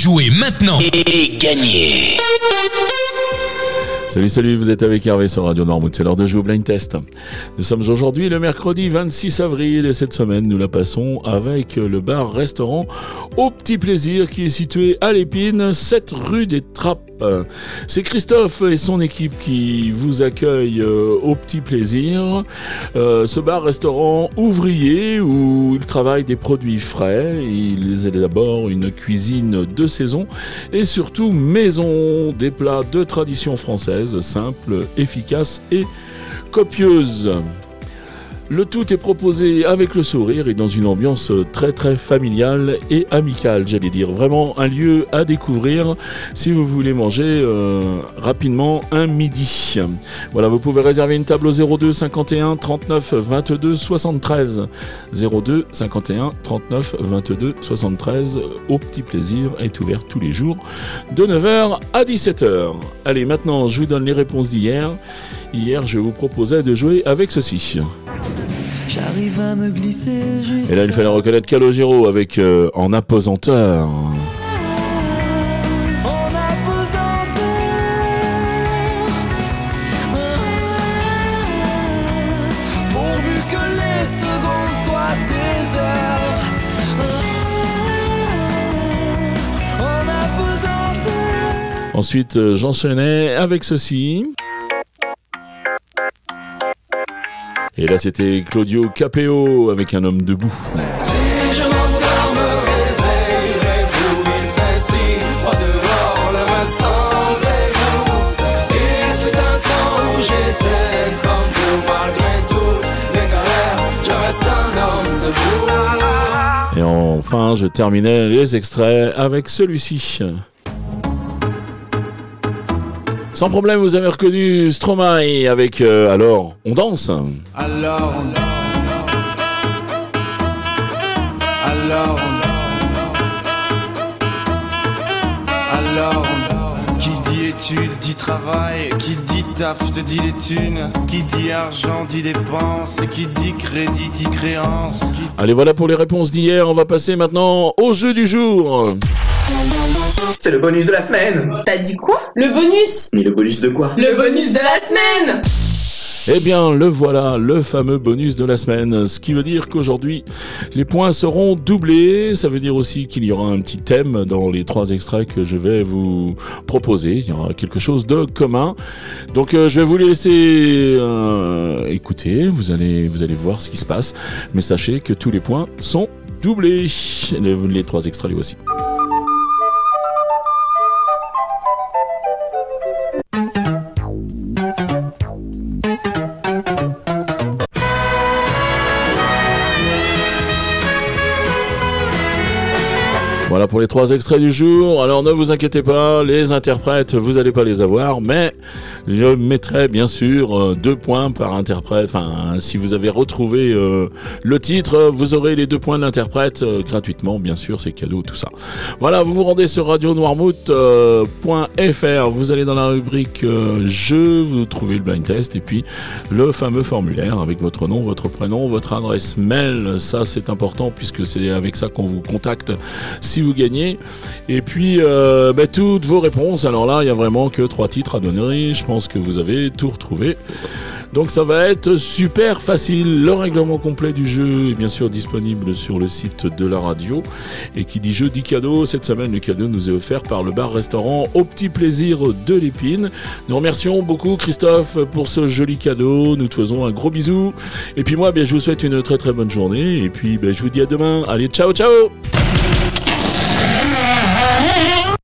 Jouez maintenant et gagnez Salut, salut, vous êtes avec Hervé sur Radio Noirmouth, c'est l'heure de jouer au blind test. Nous sommes aujourd'hui le mercredi 26 avril et cette semaine nous la passons avec le bar-restaurant Au Petit Plaisir qui est situé à l'Épine, 7 rue des Trappes. C'est Christophe et son équipe qui vous accueillent euh, au petit plaisir. Euh, ce bar-restaurant ouvrier où ils travaillent des produits frais, ils élaborent une cuisine de saison et surtout maison, des plats de tradition française, simples, efficaces et copieuses. Le tout est proposé avec le sourire et dans une ambiance très très familiale et amicale, j'allais dire. Vraiment un lieu à découvrir si vous voulez manger euh, rapidement un midi. Voilà, vous pouvez réserver une table au 02 51 39 22 73. 02 51 39 22 73. Au petit plaisir est ouvert tous les jours de 9h à 17h. Allez, maintenant je vous donne les réponses d'hier. Hier, je vous proposais de jouer avec ceci. J'arrive à me glisser Et là, il fallait reconnaître Calogero avec euh, En apesanteur. Ensuite, euh, j'enchaînais avec ceci. Et là, c'était Claudio Capeo avec un homme debout. Un homme debout. Et enfin, je terminais les extraits avec celui-ci. Sans problème, vous avez reconnu Stromae avec euh, Alors, on danse Alors, on danse. Alors, Alors, qui dit études dit travail, qui dit taf te dit les thunes, qui dit argent dit dépense, qui dit crédit dit créance. Allez, voilà pour les réponses d'hier. On va passer maintenant au jeu du jour. C'est le bonus de la semaine T'as dit quoi? Le bonus Mais le bonus de quoi? Le bonus de la semaine eh bien, le voilà, le fameux bonus de la semaine. Ce qui veut dire qu'aujourd'hui, les points seront doublés. Ça veut dire aussi qu'il y aura un petit thème dans les trois extraits que je vais vous proposer. Il y aura quelque chose de commun. Donc, euh, je vais vous laisser euh, écouter. Vous allez, vous allez voir ce qui se passe. Mais sachez que tous les points sont doublés. Les, les trois extraits, les voici. Voilà pour les trois extraits du jour. Alors ne vous inquiétez pas, les interprètes, vous n'allez pas les avoir, mais je mettrai bien sûr euh, deux points par interprète. Enfin, si vous avez retrouvé euh, le titre, vous aurez les deux points d'interprète euh, gratuitement, bien sûr, c'est cadeau, tout ça. Voilà, vous vous rendez sur radionoirmouth.fr, vous allez dans la rubrique jeu, vous trouvez le blind test et puis le fameux formulaire avec votre nom, votre prénom, votre adresse mail. Ça, c'est important puisque c'est avec ça qu'on vous contacte vous gagnez. Et puis, bah, toutes vos réponses. Alors là, il y a vraiment que trois titres à donner. Je pense que vous avez tout retrouvé. Donc ça va être super facile. Le règlement complet du jeu est bien sûr disponible sur le site de la radio. Et qui dit jeu dit cadeau. Cette semaine, le cadeau nous est offert par le bar-restaurant Au Petit Plaisir de l'Épine. Nous remercions beaucoup Christophe pour ce joli cadeau. Nous te faisons un gros bisou. Et puis moi, bien, je vous souhaite une très très bonne journée. Et puis ben, je vous dis à demain. Allez, ciao ciao